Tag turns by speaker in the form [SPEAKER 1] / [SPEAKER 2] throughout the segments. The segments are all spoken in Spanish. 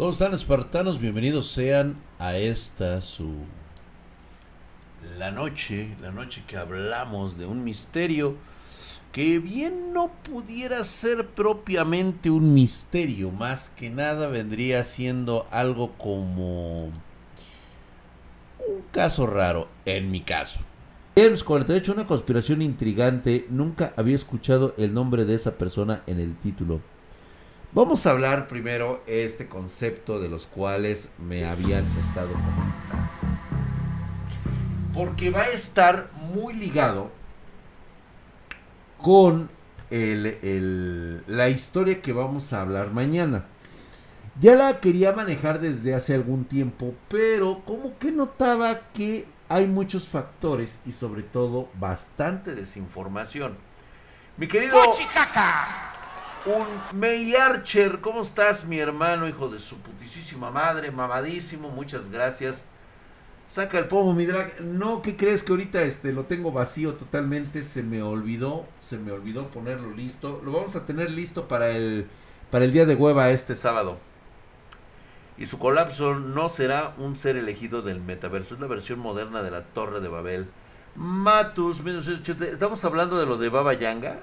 [SPEAKER 1] ¿Cómo están espartanos? Bienvenidos sean a esta su... La noche, la noche que hablamos de un misterio que bien no pudiera ser propiamente un misterio, más que nada vendría siendo algo como un caso raro, en mi caso. James 48, una conspiración intrigante, nunca había escuchado el nombre de esa persona en el título. Vamos a hablar primero este concepto de los cuales me habían estado comentando. Porque va a estar muy ligado con el, la historia que vamos a hablar mañana. Ya la quería manejar desde hace algún tiempo, pero como que notaba que hay muchos factores y sobre todo bastante desinformación. Mi querido... Un May Archer, ¿cómo estás, mi hermano, hijo de su putísima madre, mamadísimo? Muchas gracias. Saca el pomo, mi drag. No, ¿qué crees que ahorita este lo tengo vacío totalmente? Se me olvidó, se me olvidó ponerlo listo. Lo vamos a tener listo para el para el día de hueva este sábado. Y su colapso no será un ser elegido del metaverso, es la versión moderna de la Torre de Babel. Matus, estamos hablando de lo de Baba Yanga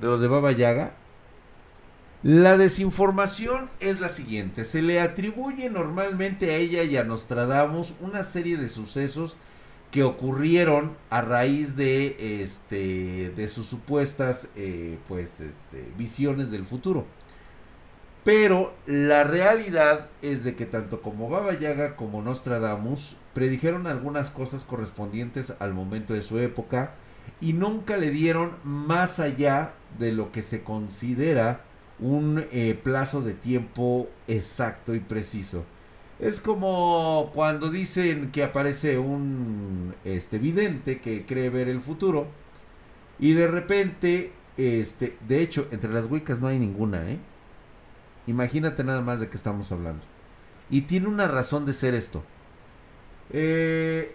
[SPEAKER 1] de los de Baba Yaga. La desinformación es la siguiente, se le atribuye normalmente a ella y a Nostradamus una serie de sucesos que ocurrieron a raíz de este de sus supuestas eh, pues este, visiones del futuro. Pero la realidad es de que tanto como Baba Yaga como Nostradamus predijeron algunas cosas correspondientes al momento de su época y nunca le dieron más allá de lo que se considera un eh, plazo de tiempo exacto y preciso. Es como cuando dicen que aparece un este vidente que cree ver el futuro y de repente este, de hecho, entre las Wiccas no hay ninguna, ¿eh? Imagínate nada más de qué estamos hablando. Y tiene una razón de ser esto. Eh,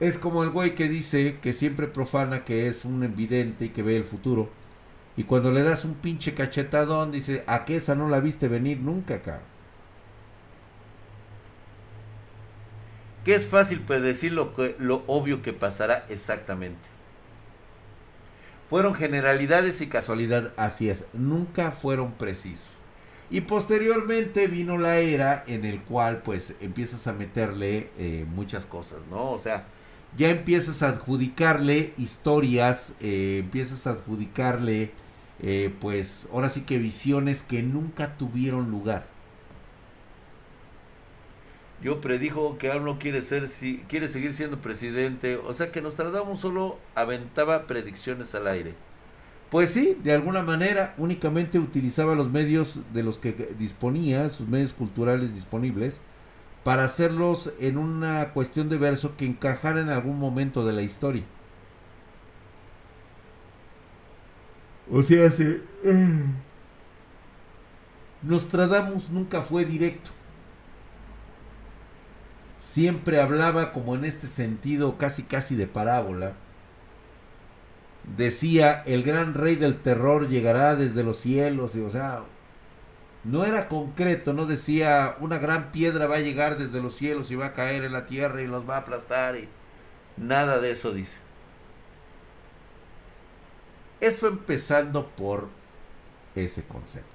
[SPEAKER 1] es como el güey que dice que siempre profana que es un evidente y que ve el futuro. Y cuando le das un pinche cachetadón, dice, ¿a qué esa no la viste venir nunca, cabrón? Que es fácil predecir lo, que, lo obvio que pasará exactamente. Fueron generalidades y casualidad, así es, nunca fueron precisos. Y posteriormente vino la era en el cual pues empiezas a meterle eh, muchas cosas, ¿no? O sea, ya empiezas a adjudicarle historias, eh, empiezas a adjudicarle, eh, pues ahora sí que visiones que nunca tuvieron lugar. Yo predijo que AMLO quiere ser, si, quiere seguir siendo presidente, o sea que Nostradamus solo aventaba predicciones al aire. Pues sí, de alguna manera únicamente utilizaba los medios de los que disponía, sus medios culturales disponibles, para hacerlos en una cuestión de verso que encajara en algún momento de la historia. O sea, se, Nostradamus nunca fue directo. Siempre hablaba como en este sentido casi casi de parábola. Decía, el gran rey del terror llegará desde los cielos, y, o sea, no era concreto, no decía una gran piedra va a llegar desde los cielos y va a caer en la tierra y los va a aplastar y nada de eso dice. Eso empezando por ese concepto.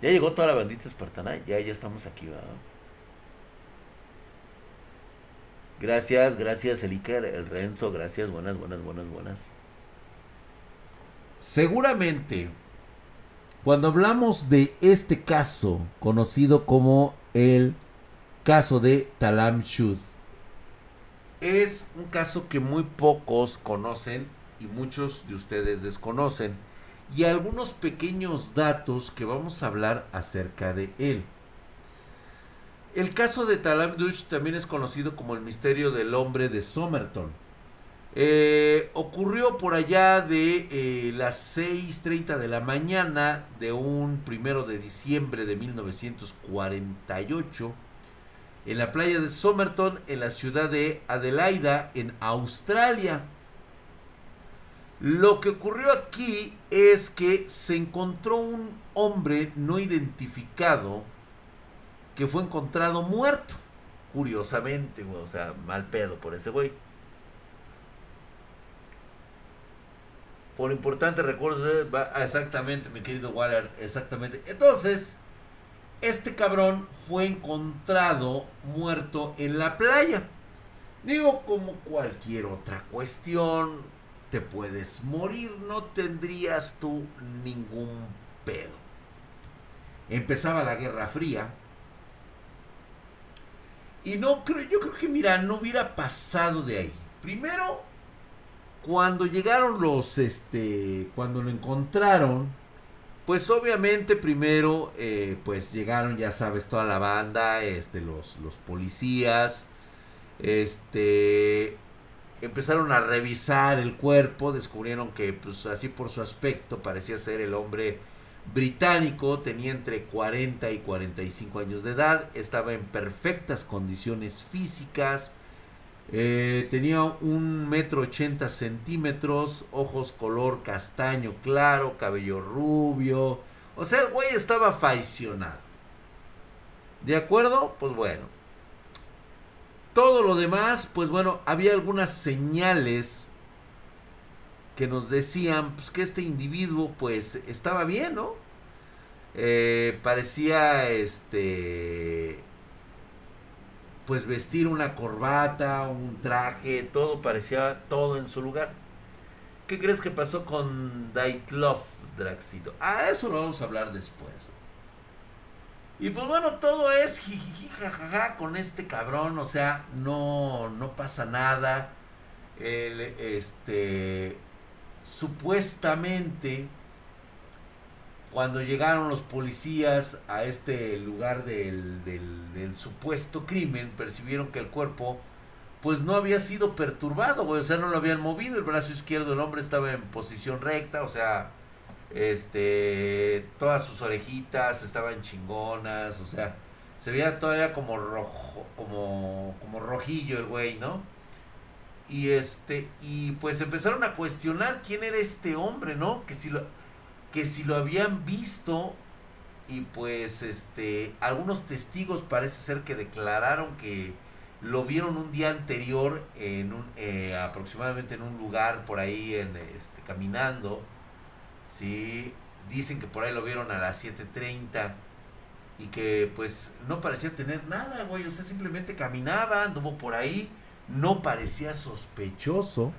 [SPEAKER 1] Ya llegó toda la bandita espartana, ya, ya estamos aquí, ¿verdad? Gracias, gracias el Iker, el Renzo, gracias, buenas, buenas, buenas, buenas. Seguramente cuando hablamos de este caso, conocido como el caso de Talam Shud, es un caso que muy pocos conocen y muchos de ustedes desconocen, y algunos pequeños datos que vamos a hablar acerca de él. El caso de Talam Dush también es conocido como el misterio del hombre de Somerton eh, ocurrió por allá de eh, las 6.30 de la mañana de un primero de diciembre de 1948 en la playa de Somerton en la ciudad de Adelaida en Australia. Lo que ocurrió aquí es que se encontró un hombre no identificado que fue encontrado muerto. Curiosamente, o sea, mal pedo por ese güey. Por importante recursos, eh, exactamente, mi querido Waller, exactamente. Entonces, este cabrón fue encontrado muerto en la playa. Digo, como cualquier otra cuestión, te puedes morir, no tendrías tú ningún pedo. Empezaba la Guerra Fría. Y no creo, yo creo que mira, no hubiera pasado de ahí. Primero, cuando llegaron los, este, cuando lo encontraron, pues obviamente primero, eh, pues llegaron, ya sabes, toda la banda, este, los, los policías, este, empezaron a revisar el cuerpo, descubrieron que, pues así por su aspecto, parecía ser el hombre británico, tenía entre 40 y 45 años de edad, estaba en perfectas condiciones físicas, eh, tenía un metro ochenta centímetros, ojos color castaño claro, cabello rubio. O sea, el güey estaba faicionado. ¿De acuerdo? Pues bueno. Todo lo demás, pues bueno, había algunas señales que nos decían pues, que este individuo pues estaba bien, ¿no? Eh, parecía este pues vestir una corbata, un traje, todo parecía todo en su lugar. ¿Qué crees que pasó con Daitlov, Draxito? Ah, eso lo vamos a hablar después. Y pues bueno, todo es jijiji, jajaja con este cabrón, o sea, no, no pasa nada. Este, supuestamente cuando llegaron los policías a este lugar del, del, supuesto crimen, percibieron que el cuerpo pues no había sido perturbado, o sea, no lo habían movido, el brazo izquierdo del hombre estaba en posición recta, o sea, este, todas sus orejitas estaban chingonas, o sea, se veía todavía como rojo, como, como rojillo el güey, ¿no? Y este, y pues empezaron a cuestionar quién era este hombre, ¿no? Que si lo, que si lo habían visto y pues este algunos testigos parece ser que declararon que lo vieron un día anterior en un eh, aproximadamente en un lugar por ahí en este caminando sí dicen que por ahí lo vieron a las 7:30 y que pues no parecía tener nada güey o sea simplemente caminaba anduvo por ahí no parecía sospechoso.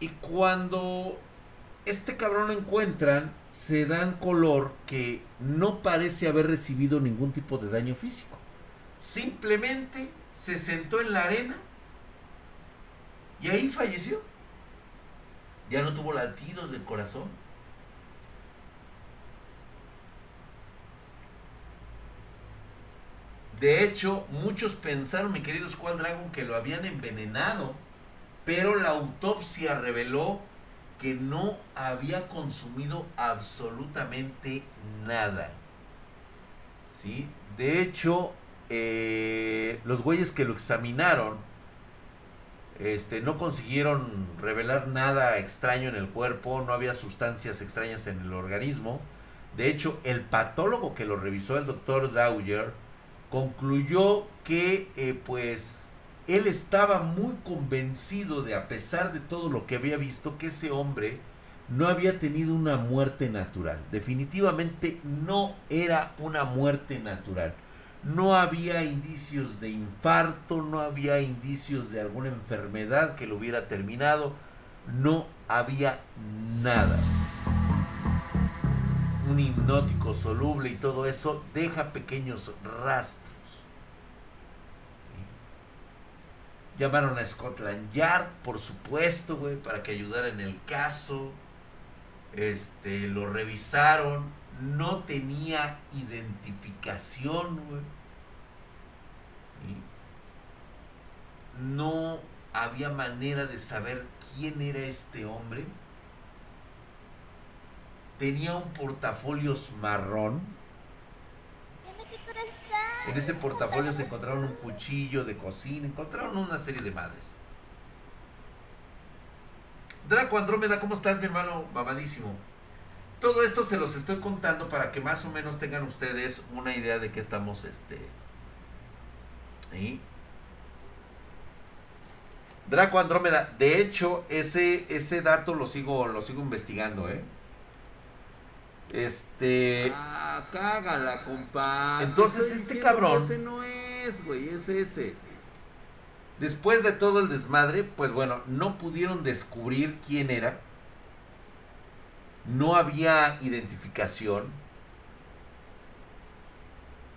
[SPEAKER 1] Y cuando este cabrón lo encuentran, se dan color que no parece haber recibido ningún tipo de daño físico. Simplemente se sentó en la arena y ahí falleció. Ya no tuvo latidos del corazón. De hecho, muchos pensaron, mi querido Squad Dragon, que lo habían envenenado, pero la autopsia reveló que no había consumido absolutamente nada. ¿Sí? De hecho, eh, los güeyes que lo examinaron este, no consiguieron revelar nada extraño en el cuerpo, no había sustancias extrañas en el organismo. De hecho, el patólogo que lo revisó, el doctor Dowger, concluyó que eh, pues él estaba muy convencido de, a pesar de todo lo que había visto, que ese hombre no había tenido una muerte natural. Definitivamente no era una muerte natural. No había indicios de infarto, no había indicios de alguna enfermedad que lo hubiera terminado. No había nada. Un hipnótico soluble y todo eso deja pequeños rastros Llamaron a Scotland Yard, por supuesto, güey, para que ayudara en el caso. Este, lo revisaron. No tenía identificación, güey. No había manera de saber quién era este hombre. Tenía un portafolio marrón en ese portafolio se encontraron un cuchillo de cocina, encontraron una serie de madres. Draco Andrómeda, ¿cómo estás, mi hermano? Mamadísimo. Todo esto se los estoy contando para que más o menos tengan ustedes una idea de qué estamos, este... ¿sí? Draco Andrómeda, de hecho, ese, ese dato lo sigo, lo sigo investigando, ¿eh? Este.
[SPEAKER 2] Ah, cágala, compa.
[SPEAKER 1] Entonces, este cabrón.
[SPEAKER 2] Ese no es, güey, es ese.
[SPEAKER 1] Después de todo el desmadre, pues bueno, no pudieron descubrir quién era. No había identificación.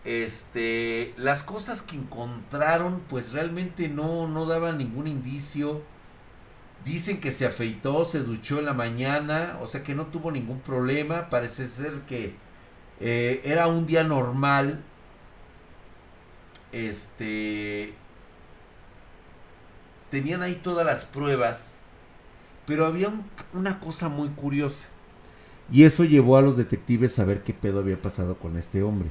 [SPEAKER 1] Este, las cosas que encontraron, pues realmente no, no daban ningún indicio. Dicen que se afeitó, se duchó en la mañana, o sea que no tuvo ningún problema. Parece ser que eh, era un día normal. Este, tenían ahí todas las pruebas, pero había una cosa muy curiosa. Y eso llevó a los detectives a ver qué pedo había pasado con este hombre.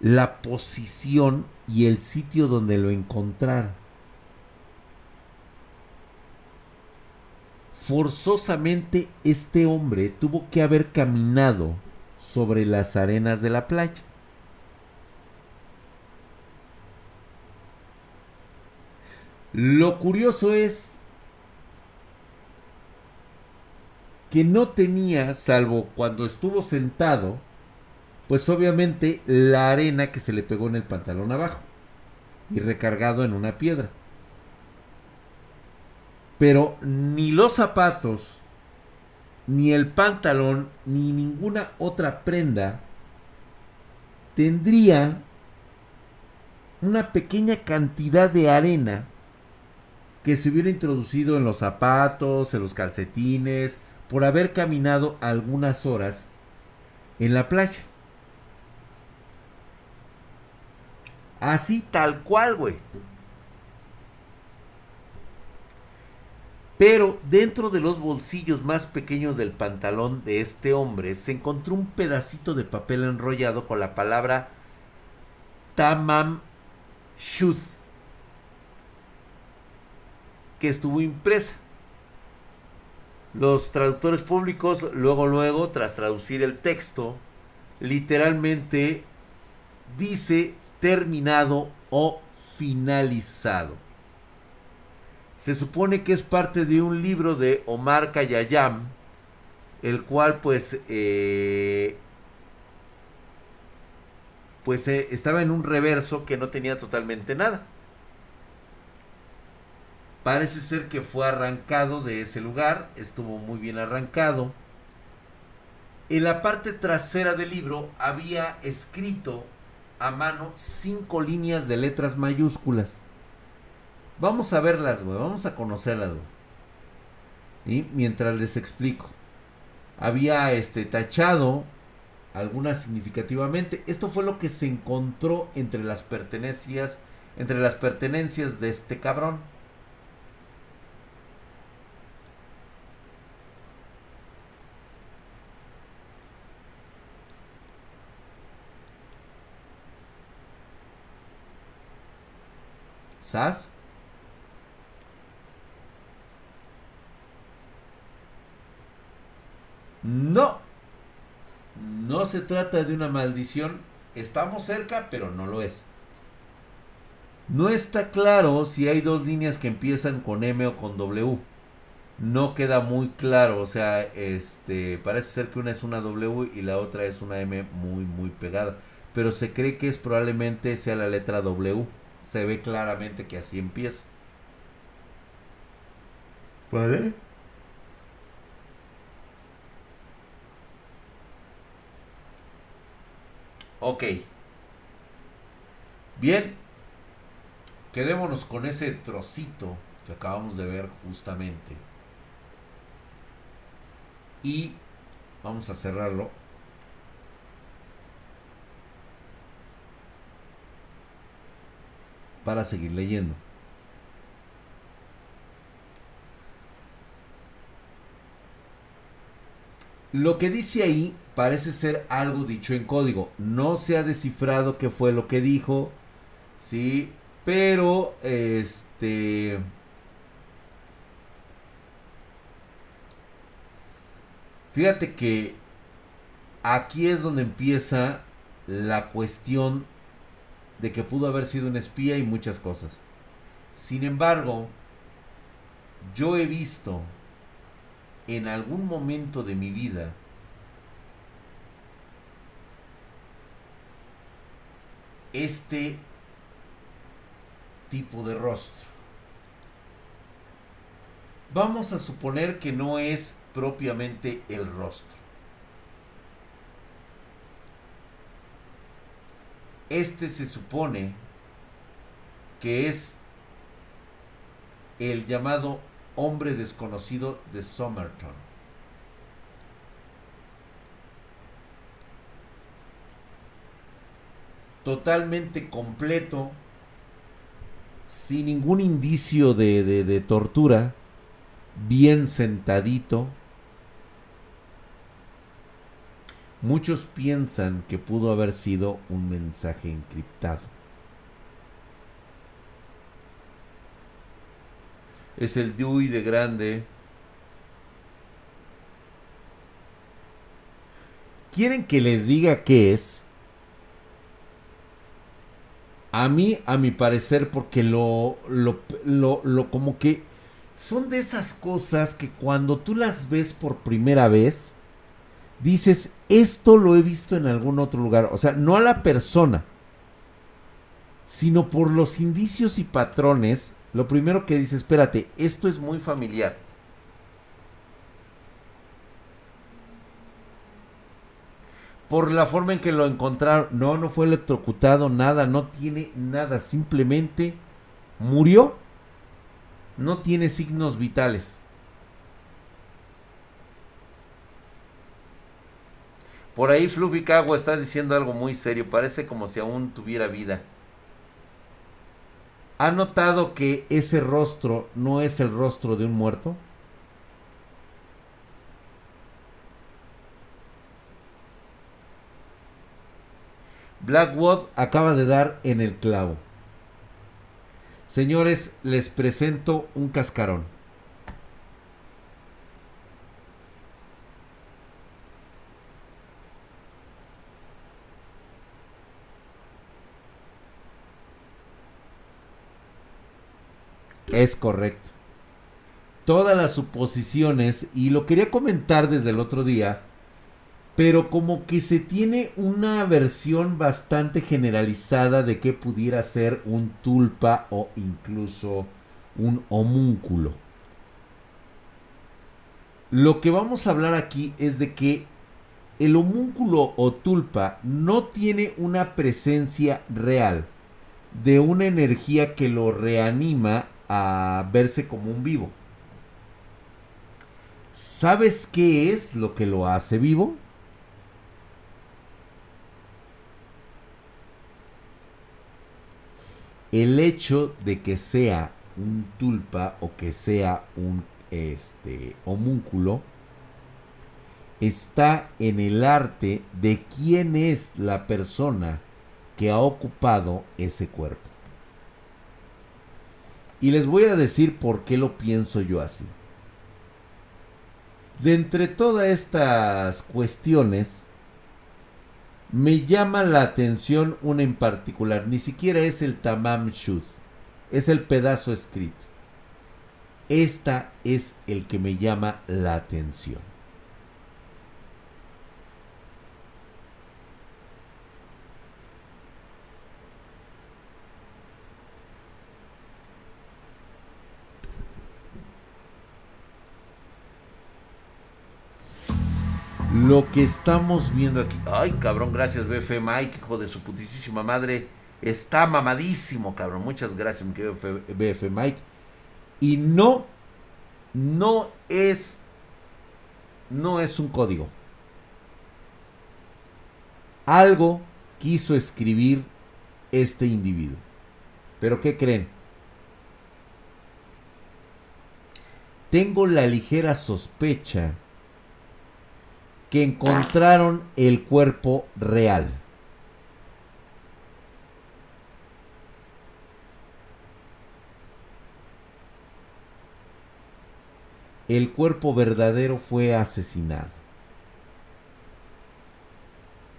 [SPEAKER 1] La posición y el sitio donde lo encontraron. Forzosamente este hombre tuvo que haber caminado sobre las arenas de la playa. Lo curioso es que no tenía, salvo cuando estuvo sentado, pues obviamente la arena que se le pegó en el pantalón abajo y recargado en una piedra. Pero ni los zapatos, ni el pantalón, ni ninguna otra prenda tendría una pequeña cantidad de arena que se hubiera introducido en los zapatos, en los calcetines, por haber caminado algunas horas en la playa. Así tal cual, güey. Pero dentro de los bolsillos más pequeños del pantalón de este hombre se encontró un pedacito de papel enrollado con la palabra Tamam Shud que estuvo impresa. Los traductores públicos luego luego tras traducir el texto literalmente dice terminado o finalizado. Se supone que es parte de un libro de Omar Khayyam, el cual pues eh, pues eh, estaba en un reverso que no tenía totalmente nada. Parece ser que fue arrancado de ese lugar, estuvo muy bien arrancado. En la parte trasera del libro había escrito a mano cinco líneas de letras mayúsculas. Vamos a verlas, güey, vamos a conocerlas, güey. Y mientras les explico. Había este tachado algunas significativamente. Esto fue lo que se encontró entre las pertenencias, entre las pertenencias de este cabrón. No. No se trata de una maldición. Estamos cerca, pero no lo es. No está claro si hay dos líneas que empiezan con M o con W. No queda muy claro, o sea, este parece ser que una es una W y la otra es una M muy muy pegada, pero se cree que es probablemente sea la letra W se ve claramente que así empieza. ¿Vale? Ok. Bien. Quedémonos con ese trocito que acabamos de ver justamente. Y vamos a cerrarlo para seguir leyendo. Lo que dice ahí parece ser algo dicho en código. No se ha descifrado qué fue lo que dijo. Sí, pero este Fíjate que aquí es donde empieza la cuestión de que pudo haber sido un espía y muchas cosas. Sin embargo, yo he visto en algún momento de mi vida este tipo de rostro. Vamos a suponer que no es propiamente el rostro. Este se supone que es el llamado hombre desconocido de Somerton. Totalmente completo, sin ningún indicio de, de, tortura, bien sentadito. Muchos piensan que pudo haber sido un mensaje encriptado. Es el Dewey de grande. ¿Quieren que les diga qué es? A mí, a mi parecer, porque lo, lo, lo, lo, como que son de esas cosas que cuando tú las ves por primera vez, dices, esto lo he visto en algún otro lugar. O sea, no a la persona, sino por los indicios y patrones lo primero que dice, espérate, esto es muy familiar. Por la forma en que lo encontraron, no, no fue electrocutado, nada, no tiene nada, simplemente murió. No tiene signos vitales. Por ahí Fluffy Cagua está diciendo algo muy serio, parece como si aún tuviera vida. ¿Ha notado que ese rostro no es el rostro de un muerto? Blackwood acaba de dar en el clavo. Señores, les presento un cascarón. Es correcto. Todas las suposiciones, y lo quería comentar desde el otro día, pero como que se tiene una versión bastante generalizada de que pudiera ser un tulpa o incluso un homúnculo. Lo que vamos a hablar aquí es de que el homúnculo o tulpa no tiene una presencia real de una energía que lo reanima a verse como un vivo. ¿Sabes qué es lo que lo hace vivo? El hecho de que sea un tulpa o que sea un este homúnculo está en el arte de quién es la persona que ha ocupado ese cuerpo. Y les voy a decir por qué lo pienso yo así. De entre todas estas cuestiones, me llama la atención una en particular. Ni siquiera es el Tamam Shud, es el pedazo escrito. Esta es el que me llama la atención. Lo que estamos viendo aquí. Ay, cabrón, gracias, BF Mike, hijo de su putísima madre. Está mamadísimo, cabrón. Muchas gracias, mi querido BF Mike. Y no, no es, no es un código. Algo quiso escribir este individuo. Pero ¿qué creen? Tengo la ligera sospecha que encontraron el cuerpo real. El cuerpo verdadero fue asesinado.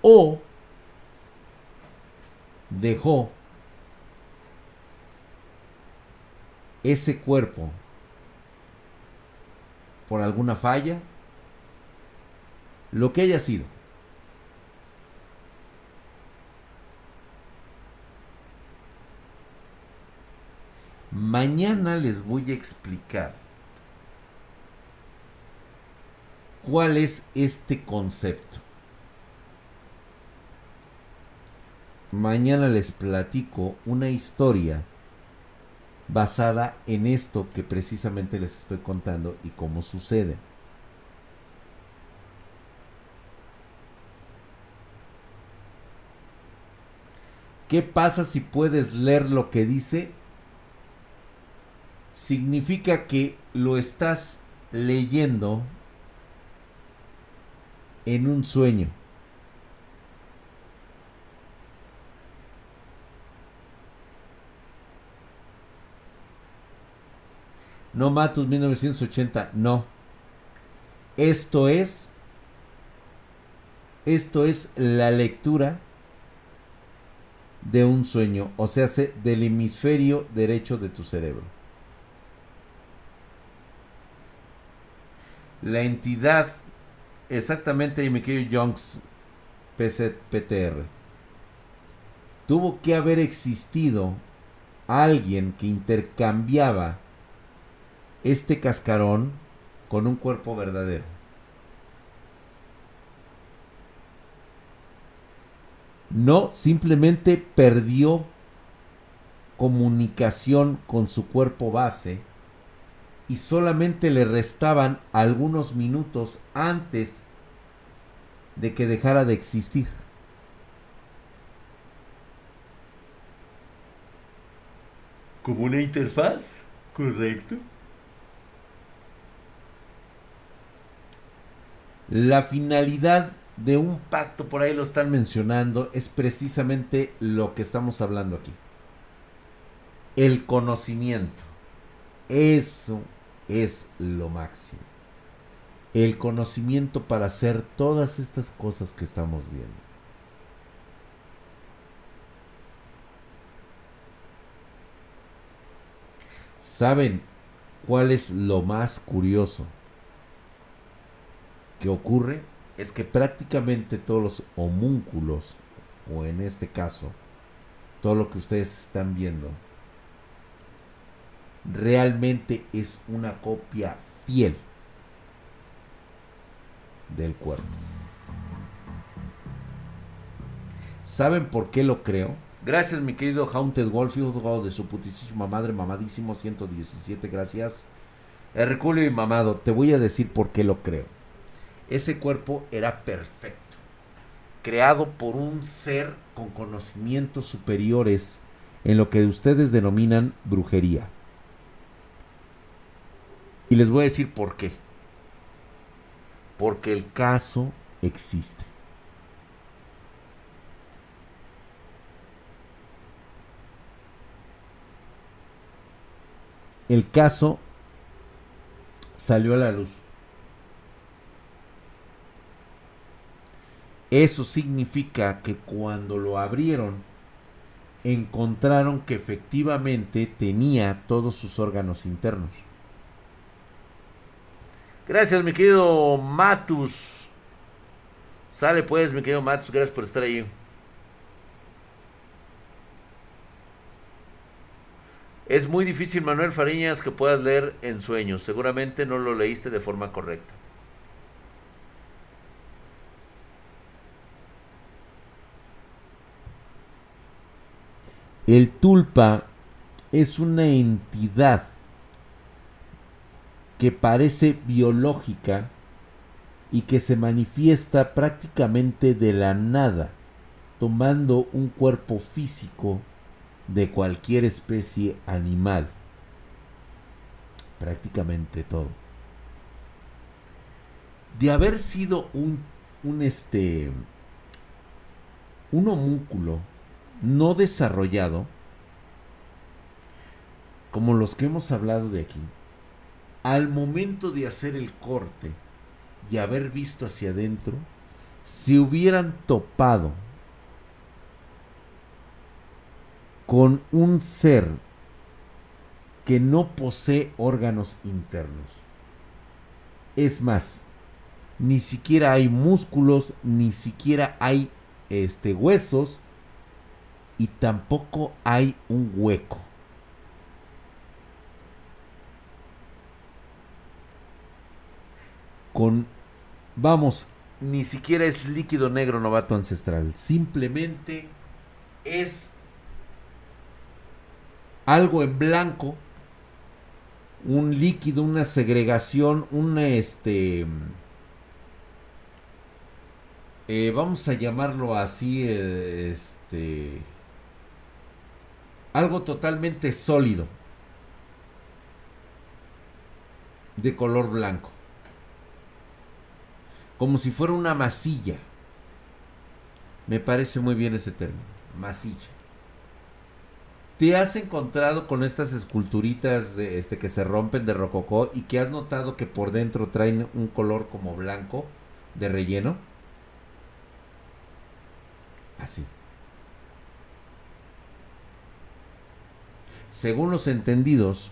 [SPEAKER 1] o dejó ese cuerpo por alguna falla, lo que haya sido. Mañana les voy a explicar cuál es este concepto. Mañana les platico una historia basada en esto que precisamente les estoy contando y cómo sucede. ¿Qué pasa si puedes leer lo que dice? Significa que lo estás leyendo en un sueño. No Matus 1980, no. Esto es esto es la lectura de un sueño, o sea, del hemisferio derecho de tu cerebro. La entidad, exactamente, me quiero Young's PTR, tuvo que haber existido alguien que intercambiaba este cascarón con un cuerpo verdadero. No, simplemente perdió comunicación con su cuerpo base y solamente le restaban algunos minutos antes de que dejara de existir.
[SPEAKER 2] Como una interfaz, correcto.
[SPEAKER 1] La finalidad de un pacto, por ahí lo están mencionando, es precisamente lo que estamos hablando aquí. El conocimiento. Eso es lo máximo. El conocimiento para hacer todas estas cosas que estamos viendo. ¿Saben cuál es lo más curioso? que ocurre es que prácticamente todos los homúnculos, o en este caso, todo lo que ustedes están viendo, realmente es una copia fiel del cuerpo. ¿Saben por qué lo creo? Gracias, mi querido Haunted Wolf, de su putísima madre, mamadísimo 117, gracias. Herculio y mamado, te voy a decir por qué lo creo. Ese cuerpo era perfecto, creado por un ser con conocimientos superiores en lo que ustedes denominan brujería. Y les voy a decir por qué. Porque el caso existe. El caso salió a la luz. Eso significa que cuando lo abrieron, encontraron que efectivamente tenía todos sus órganos internos. Gracias, mi querido Matus. Sale pues, mi querido Matus, gracias por estar ahí. Es muy difícil, Manuel Fariñas, que puedas leer en sueños. Seguramente no lo leíste de forma correcta. El tulpa es una entidad que parece biológica y que se manifiesta prácticamente de la nada, tomando un cuerpo físico de cualquier especie animal. Prácticamente todo. De haber sido un, este, un homúnculo no desarrollado, como los que hemos hablado de aquí, al momento de hacer el corte y haber visto hacia adentro, si hubieran topado con un ser que no posee órganos internos. Es más, ni siquiera hay músculos, ni siquiera hay este huesos y tampoco hay un hueco. Con vamos, ni siquiera es líquido negro novato ancestral, simplemente es algo en blanco, un líquido, una segregación, un este, eh, vamos a llamarlo así, eh, este, algo totalmente sólido, de color blanco, como si fuera una masilla. Me parece muy bien ese término, masilla. ¿Te has encontrado con estas esculturitas de, este, que se rompen de rococó y que has notado que por dentro traen un color como blanco de relleno? Así. Según los entendidos,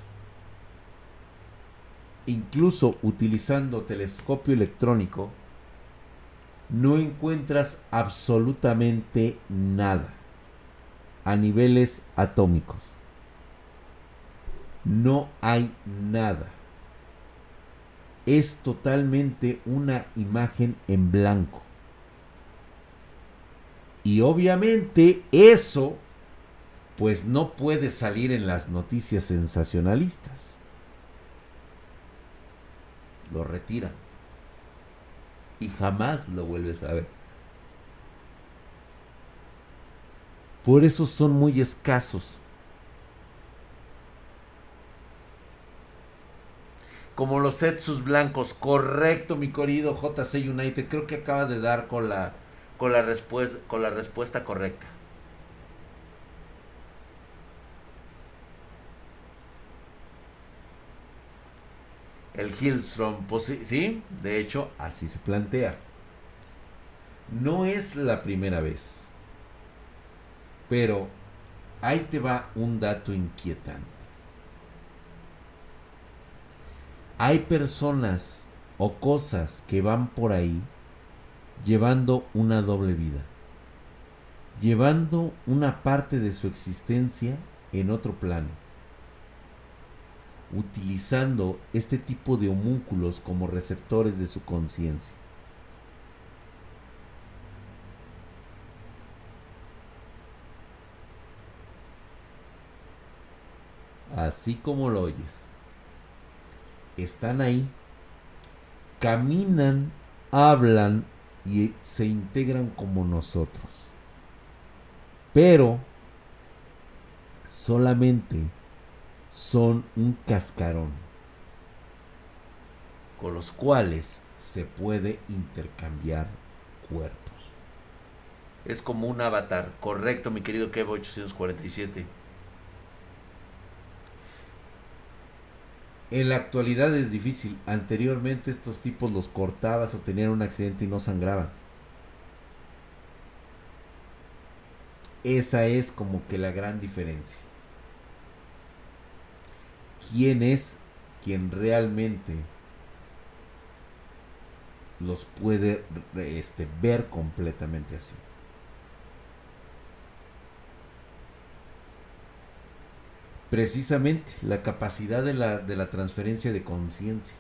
[SPEAKER 1] incluso utilizando telescopio electrónico, no encuentras absolutamente nada a niveles atómicos. No hay nada. Es totalmente una imagen en blanco. Y obviamente eso pues no puede salir en las noticias sensacionalistas. Lo retiran. Y jamás lo vuelves a ver. Por eso son muy escasos. Como los Setsus blancos. Correcto, mi querido JC United. Creo que acaba de dar con la, con la, con la respuesta correcta. El Hillstrom, pues sí, de hecho, así se plantea. No es la primera vez. Pero ahí te va un dato inquietante. Hay personas o cosas que van por ahí llevando una doble vida, llevando una parte de su existencia en otro plano, utilizando este tipo de homúnculos como receptores de su conciencia. así como lo oyes, están ahí, caminan, hablan y se integran como nosotros. Pero solamente son un cascarón con los cuales se puede intercambiar cuerpos. Es como un avatar, correcto mi querido Kevo 847. En la actualidad es difícil. Anteriormente estos tipos los cortabas o tenían un accidente y no sangraban. Esa es como que la gran diferencia. ¿Quién es quien realmente los puede este, ver completamente así? precisamente la capacidad de la, de la transferencia de conciencia.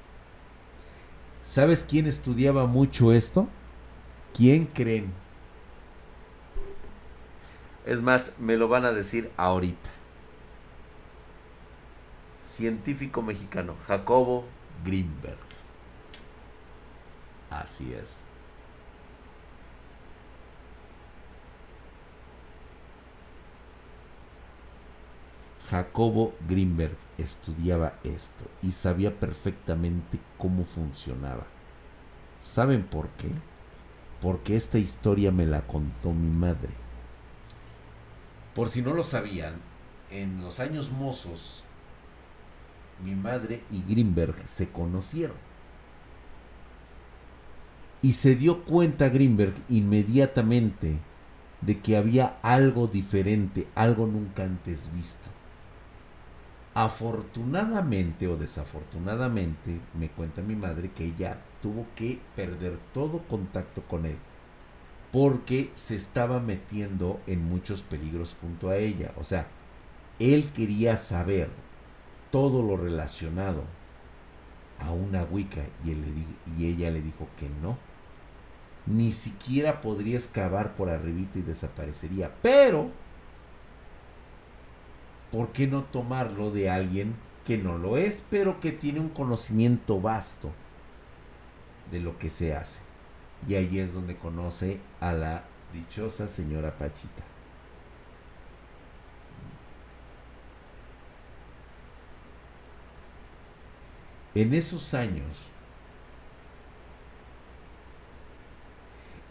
[SPEAKER 1] ¿Sabes quién estudiaba mucho esto? ¿Quién creen? Es más, me lo van a decir ahorita. Científico mexicano, Jacobo Greenberg. Así es. Jacobo Greenberg estudiaba esto y sabía perfectamente cómo funcionaba. ¿Saben por qué? Porque esta historia me la contó mi madre. Por si no lo sabían, en los años mozos, mi madre y Greenberg se conocieron. Y se dio cuenta Greenberg inmediatamente de que había algo diferente, algo nunca antes visto. Afortunadamente o desafortunadamente, me cuenta mi madre que ella tuvo que perder todo contacto con él porque se estaba metiendo en muchos peligros junto a ella. O sea, él quería saber todo lo relacionado a una Wicca y, ella le dijo que no. Ni siquiera podría excavar por arribita y desaparecería. Pero, ¿por qué no tomarlo de alguien que no lo es, pero que tiene un conocimiento vasto de lo que se hace? Y ahí es donde conoce a la dichosa señora Pachita. En esos años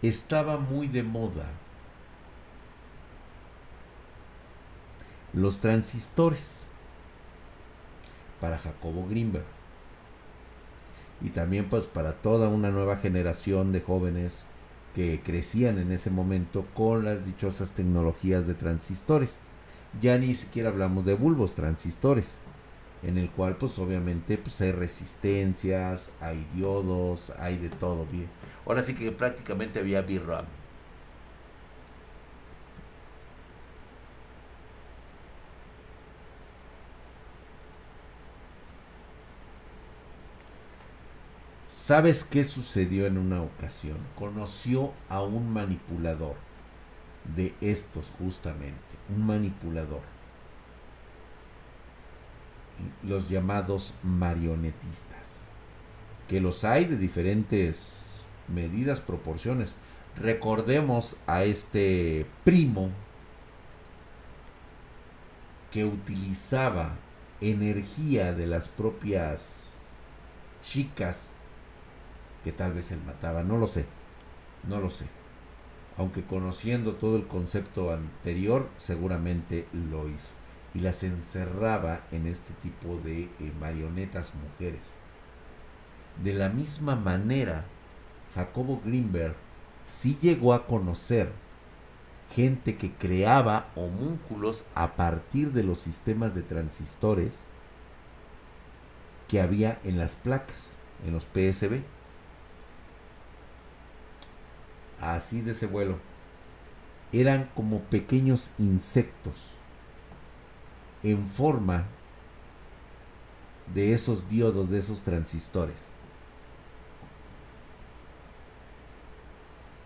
[SPEAKER 1] estaba muy de moda los transistores para Jacobo Greenberg y también pues para toda una nueva generación de jóvenes que crecían en ese momento con las dichosas tecnologías de transistores. Ya ni siquiera hablamos de bulbos, transistores, en el cual pues obviamente pues hay resistencias, hay diodos, hay de todo bien. Ahora sí que prácticamente había VRAM. ¿Sabes qué sucedió en una ocasión? Conoció a un manipulador de estos justamente, un manipulador. Los llamados marionetistas, que los hay de diferentes medidas, proporciones. Recordemos a este primo que utilizaba energía de las propias chicas que tal vez él mataba, no lo sé, no lo sé. Aunque conociendo todo el concepto anterior, seguramente lo hizo. Y las encerraba en este tipo de eh, marionetas mujeres. De la misma manera, Jacobo Greenberg sí llegó a conocer gente que creaba homúnculos a partir de los sistemas de transistores que había en las placas, en los PSB así de ese vuelo, eran como pequeños insectos en forma de esos diodos, de esos transistores.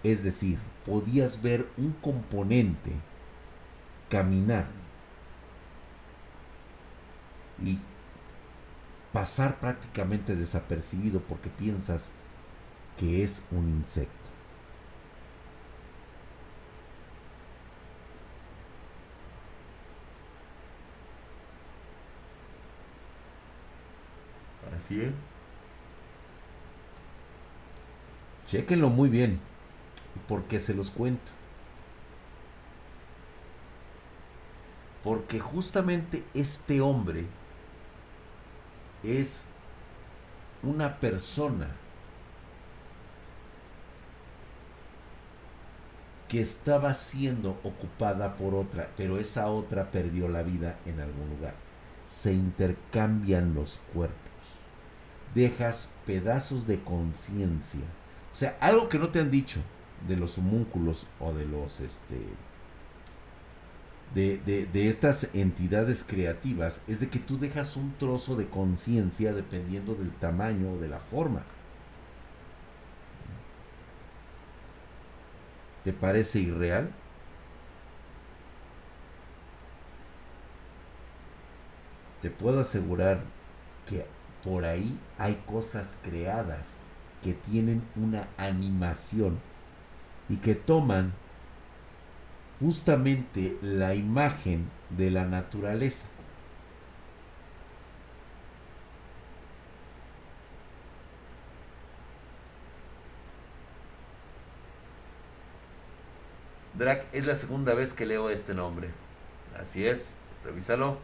[SPEAKER 1] Es decir, podías ver un componente caminar y pasar prácticamente desapercibido porque piensas que es un insecto. Chequenlo muy bien, porque se los cuento. Porque justamente este hombre es una persona que estaba siendo ocupada por otra, pero esa otra perdió la vida en algún lugar. Se intercambian los cuerpos dejas pedazos de conciencia. O sea, algo que no te han dicho de los homúnculos o de los este de, de, estas entidades creativas es de que tú dejas un trozo de conciencia dependiendo del tamaño o de la forma. ¿Te parece irreal? Te puedo asegurar que por ahí hay cosas creadas que tienen una animación y que toman justamente la imagen de la naturaleza. Drac, es la segunda vez que leo este nombre. Así es, revísalo.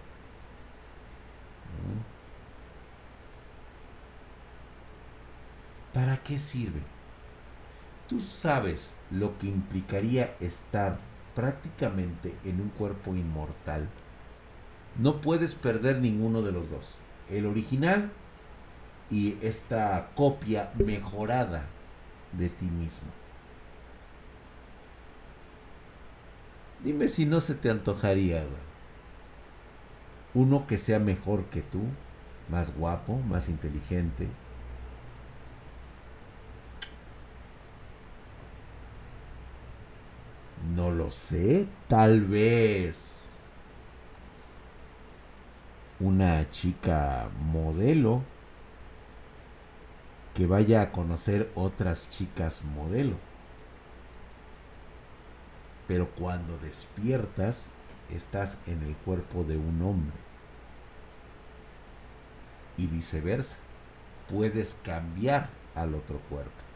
[SPEAKER 1] ¿Para qué sirve? tú sabes lo que implicaría estar prácticamente en un cuerpo inmortal, no puedes perder ninguno de los dos. El original y esta copia mejorada de ti mismo. Dime si no se te antojaría uno que sea mejor que tú, más guapo, más inteligente. No sé, tal vez una chica modelo que vaya a conocer otras chicas modelo. Pero cuando despiertas, estás en el cuerpo de un hombre. Y viceversa, puedes cambiar al otro cuerpo.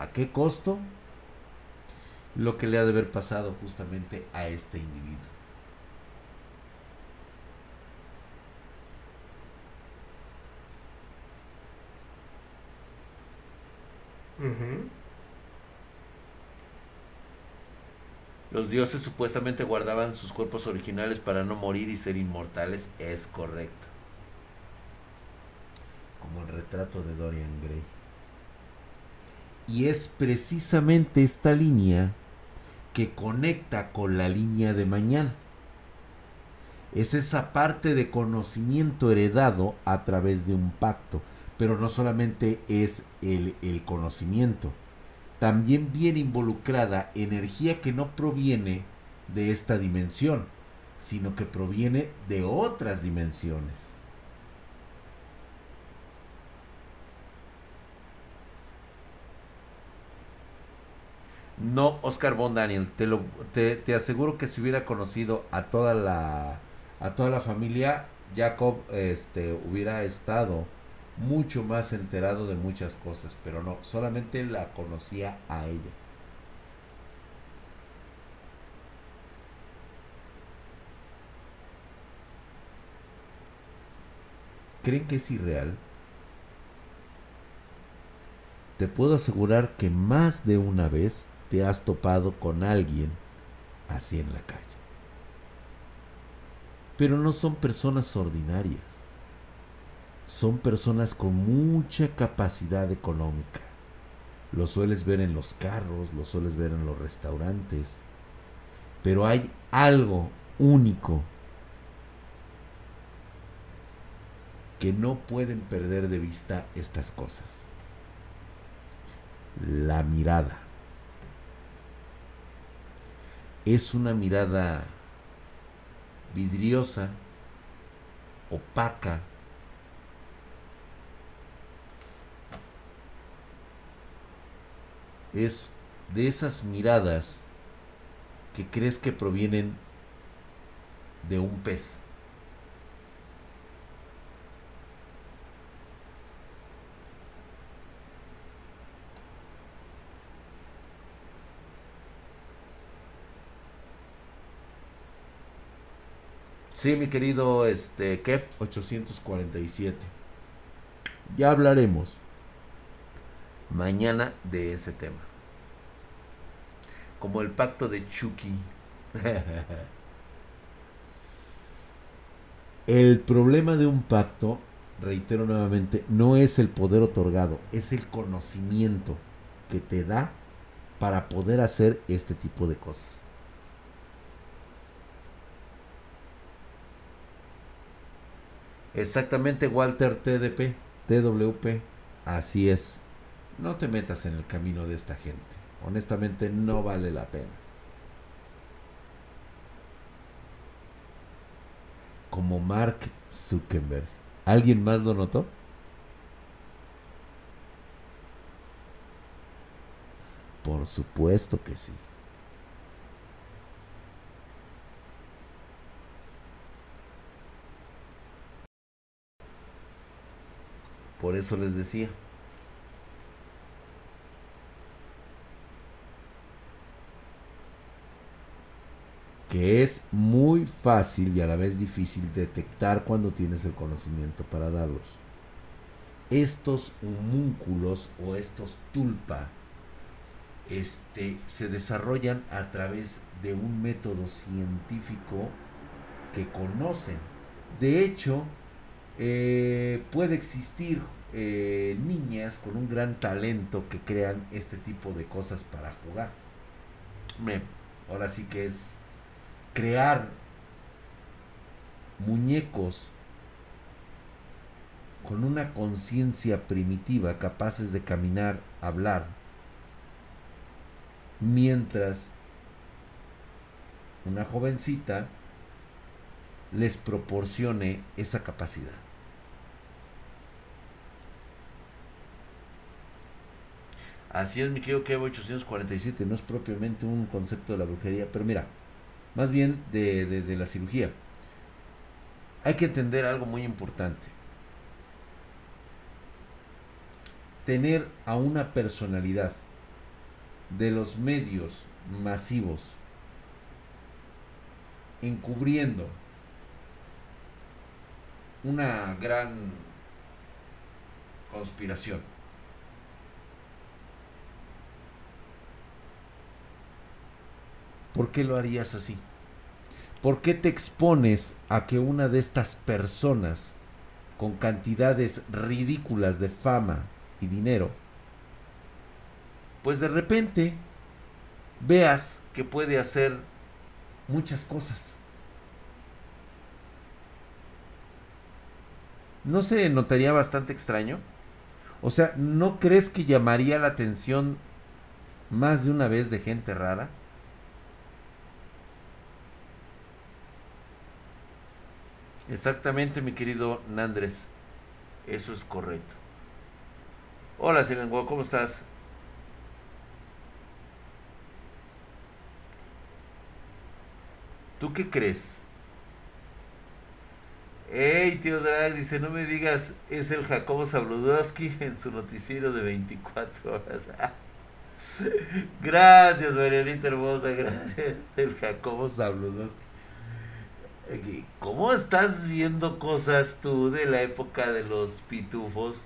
[SPEAKER 1] ¿A qué costo? Lo que le ha de haber pasado justamente a este individuo. Los dioses supuestamente guardaban sus cuerpos originales para no morir y ser inmortales. Es correcto. Como el retrato de Dorian Gray. Y es precisamente esta línea que conecta con la línea de mañana. Es esa parte de conocimiento heredado a través de un pacto pero no solamente es el, conocimiento, también viene involucrada energía que no proviene de esta dimensión, sino que proviene de otras dimensiones. No, Oscar Von Daniel, te, lo, te, te, aseguro que si hubiera conocido a toda la, a toda la familia, Jacob este, hubiera estado mucho más enterado de muchas cosas, pero no, solamente la conocía a ella. ¿Creen que es irreal? Te puedo asegurar que más de una vez te has topado con alguien así en la calle. Pero no son personas ordinarias son personas con mucha capacidad económica. Lo sueles ver en los carros, lo sueles ver en los restaurantes. Pero hay algo único que no pueden perder de vista estas cosas. La mirada. Es una mirada vidriosa, opaca, es de esas miradas que crees que provienen de un pez. Sí, mi querido este Kev 847. Ya hablaremos mañana de ese tema. Como el pacto de Chucky. el problema de un pacto, reitero nuevamente, no es el poder otorgado, es el conocimiento que te da para poder hacer este tipo de cosas. Exactamente, Walter TDP, TWP. Así es no te metas en el camino de esta gente. Honestamente no vale la pena. Como Mark Zuckerberg. ¿Alguien más lo notó? Por supuesto que sí. Por eso les decía. que es muy fácil y a la vez difícil detectar cuando tienes el conocimiento para darlos. estos homúnculos o estos tulpa este, se desarrollan a través de un método científico que conocen. De hecho, eh, puede existir eh, niñas con un gran talento que crean este tipo de cosas para jugar. ahora sí que es crear muñecos con una conciencia primitiva capaces de caminar, hablar, mientras una jovencita les proporcione esa capacidad. Así es, mi querido Kevo 847, no es propiamente un concepto de la brujería, pero mira, más bien de, de la cirugía. Hay que entender algo muy importante. Tener a una personalidad de los medios masivos encubriendo una gran conspiración. ¿Por qué lo harías así? ¿Por qué te expones a que una de estas personas con cantidades ridículas de fama y dinero, pues de repente veas que puede hacer muchas cosas? ¿No se notaría bastante extraño? O sea, ¿no crees que llamaría la atención más de una vez de gente rara? Exactamente, mi querido Nandres. Eso es correcto. Hola, Silenguo, ¿cómo estás? ¿Tú qué crees? Hey, tío Drag, dice, no me digas, es el Jacobo Zabludowski en su noticiero de 24 horas. gracias, Marianita hermosa, gracias, el Jacobo Zabludowski. ¿Cómo estás viendo cosas tú de la época de los pitufos?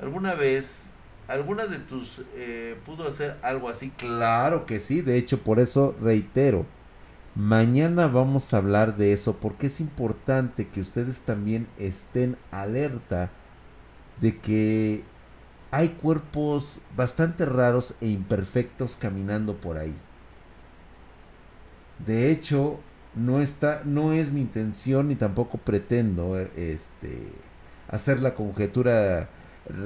[SPEAKER 1] ¿Alguna vez, alguna de tus eh, pudo hacer algo así? Claro que sí, de hecho por eso reitero Mañana vamos a hablar de eso porque es importante que ustedes también estén alerta de que hay cuerpos bastante raros e imperfectos caminando por ahí. De hecho, no está no es mi intención ni tampoco pretendo este hacer la conjetura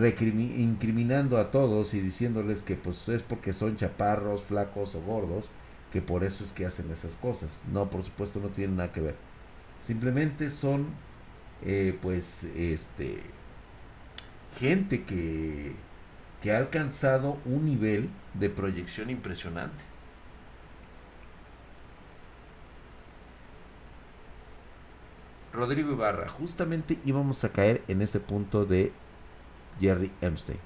[SPEAKER 1] incriminando a todos y diciéndoles que pues es porque son chaparros, flacos o gordos que por eso es que hacen esas cosas. No, por supuesto, no tienen nada que ver. Simplemente son, eh, pues, este, gente que, que ha alcanzado un nivel de proyección impresionante. Rodrigo Ibarra, justamente íbamos a caer en ese punto de Jerry Epstein.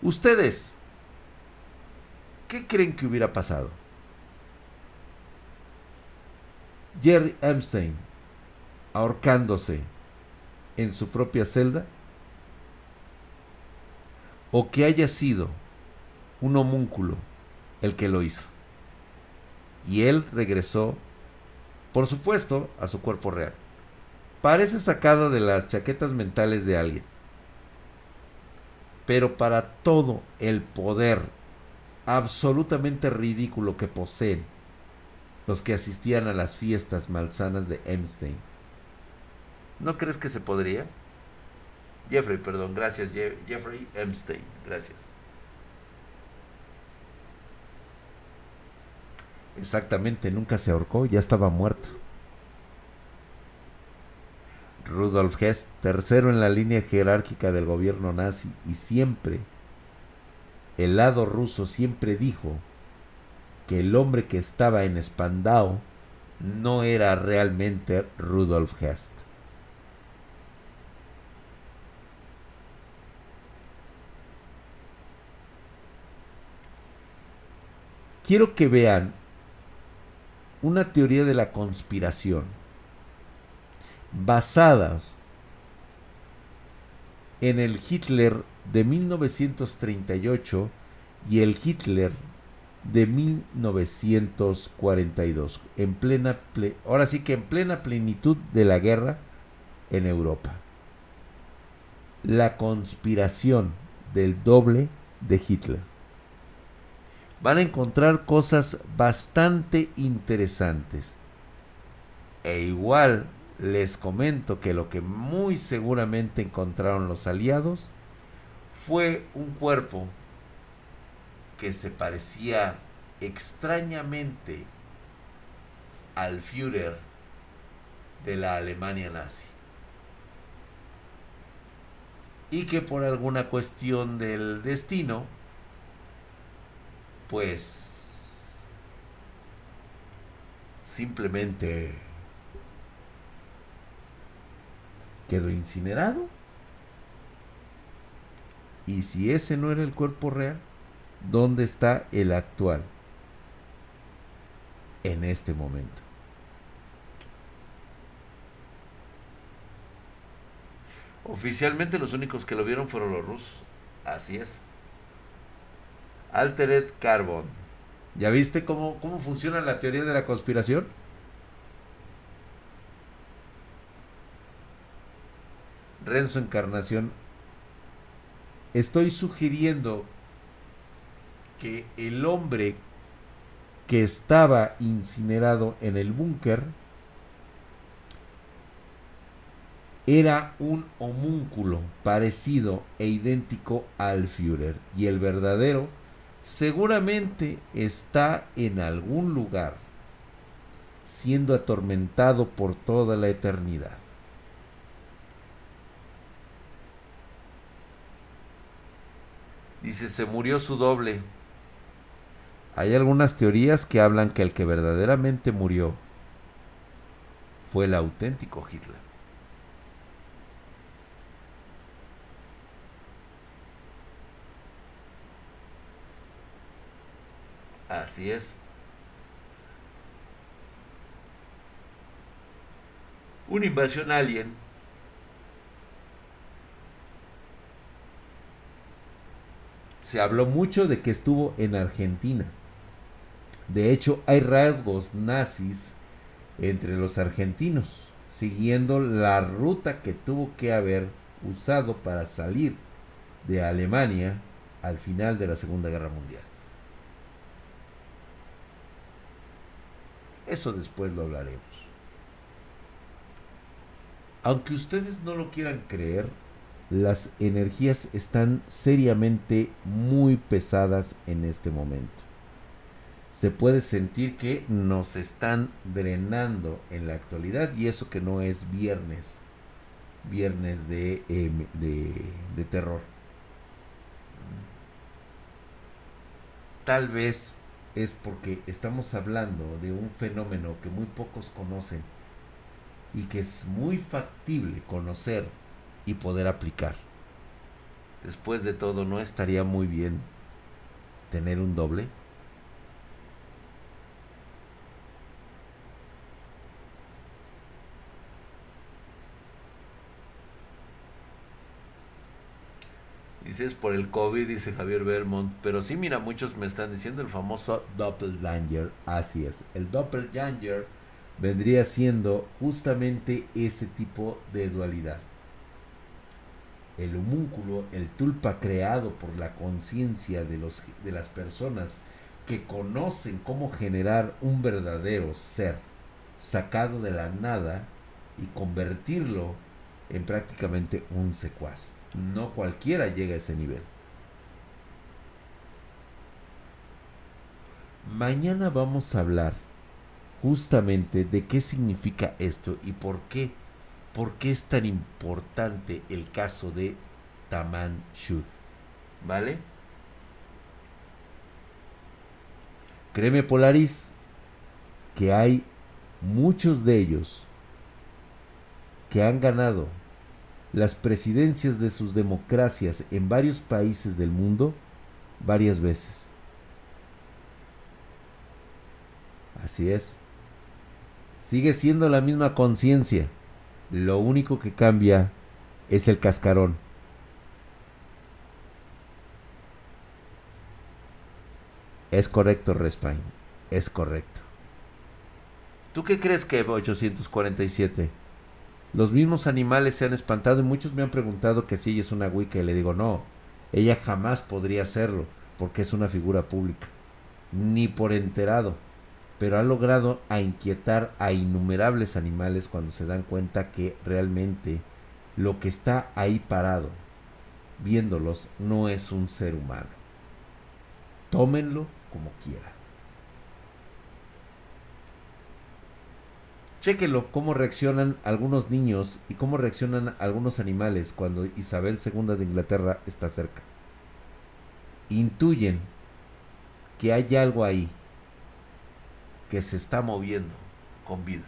[SPEAKER 1] Ustedes, ¿qué creen que hubiera pasado? Jerry Epstein ahorcándose en su propia celda o que haya sido un homúnculo el que lo hizo. Y él regresó, por supuesto, a su cuerpo real. Parece sacado de las chaquetas mentales de alguien. Pero para todo el poder absolutamente ridículo que poseen los que asistían a las fiestas malsanas de Epstein. ¿No crees que se podría? Jeffrey, perdón, gracias, Jeffrey Epstein, gracias. Exactamente, nunca se ahorcó, ya estaba muerto. Rudolf Hess, tercero en la línea jerárquica del gobierno nazi, y siempre, el lado ruso siempre dijo que el hombre que estaba en Spandau no era realmente Rudolf Hest. Quiero que vean una teoría de la conspiración basadas en el Hitler de 1938 y el Hitler de 1942, en plena ahora sí que en plena plenitud de la guerra en Europa. La conspiración del doble de Hitler. Van a encontrar cosas bastante interesantes. E igual les comento que lo que muy seguramente encontraron los aliados fue un cuerpo que se parecía extrañamente al Führer de la Alemania nazi. Y que por alguna cuestión del destino, pues simplemente quedó incinerado. Y si ese no era el cuerpo real, ¿dónde está el actual? En este momento. Oficialmente los únicos que lo vieron fueron los rusos. Así es. Altered Carbon. ¿Ya viste cómo, cómo funciona la teoría de la conspiración? Renzo Encarnación, estoy sugiriendo que el hombre que estaba incinerado en el búnker era un homúnculo parecido e idéntico al Führer y el verdadero seguramente está en algún lugar siendo atormentado por toda la eternidad. Dice, se murió su doble. Hay algunas teorías que hablan que el que verdaderamente murió fue el auténtico Hitler. Así es. Una invasión alien habló mucho de que estuvo en Argentina. De hecho, hay rasgos nazis entre los argentinos, siguiendo la ruta que tuvo que haber usado para salir de Alemania al final de la Segunda Guerra Mundial. Eso después lo hablaremos. Aunque ustedes no lo quieran creer, las energías están seriamente muy pesadas en este momento. Se puede sentir que nos están drenando en la actualidad y eso que no es viernes, viernes de, em, terror. Tal vez es porque estamos hablando de un fenómeno que muy pocos conocen y que es muy factible conocer y poder aplicar. Después de todo, ¿no estaría muy bien tener un doble? Dices por el COVID, dice Javier Belmont. Pero sí, mira, muchos me están diciendo el famoso doppelganger. Así es. El doppelganger vendría siendo justamente ese tipo de dualidad el homúnculo, el tulpa creado por la conciencia de, los, de las personas que conocen cómo generar un verdadero ser sacado de la nada y convertirlo en prácticamente un secuaz. No cualquiera llega a ese nivel. Mañana vamos a hablar justamente de qué significa esto y por qué por qué es tan importante el caso de Taman Shud. ¿Vale? Créeme Polaris que hay muchos de ellos que han ganado las presidencias de sus democracias en varios países del mundo varias veces. Así es. Sigue siendo la misma conciencia lo único que cambia es el cascarón. Es correcto, Respine. Es correcto. ¿Tú qué crees que 847? Los mismos animales se han espantado y muchos me han preguntado que si ella es una Wicca y le digo no. Ella jamás podría hacerlo porque es una figura pública. Ni por enterado pero ha logrado a inquietar a innumerables animales cuando se dan cuenta que realmente lo que está ahí parado, viéndolos, no es un ser humano. Tómenlo como quieran. Chéquelo cómo reaccionan algunos niños y cómo reaccionan algunos animales cuando Isabel II de Inglaterra está cerca. Intuyen que hay algo ahí que se está moviendo con vida.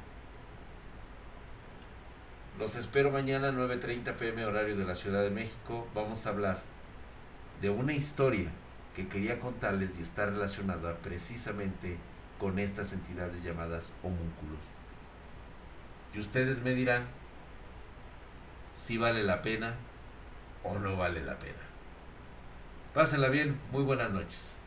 [SPEAKER 1] Los espero mañana 9.30 pm horario de la Ciudad de México. Vamos a hablar de una historia que quería contarles y está relacionada precisamente con estas entidades llamadas homúnculos. Y ustedes me dirán si vale la pena o no vale la pena. Pásenla bien, muy buenas noches.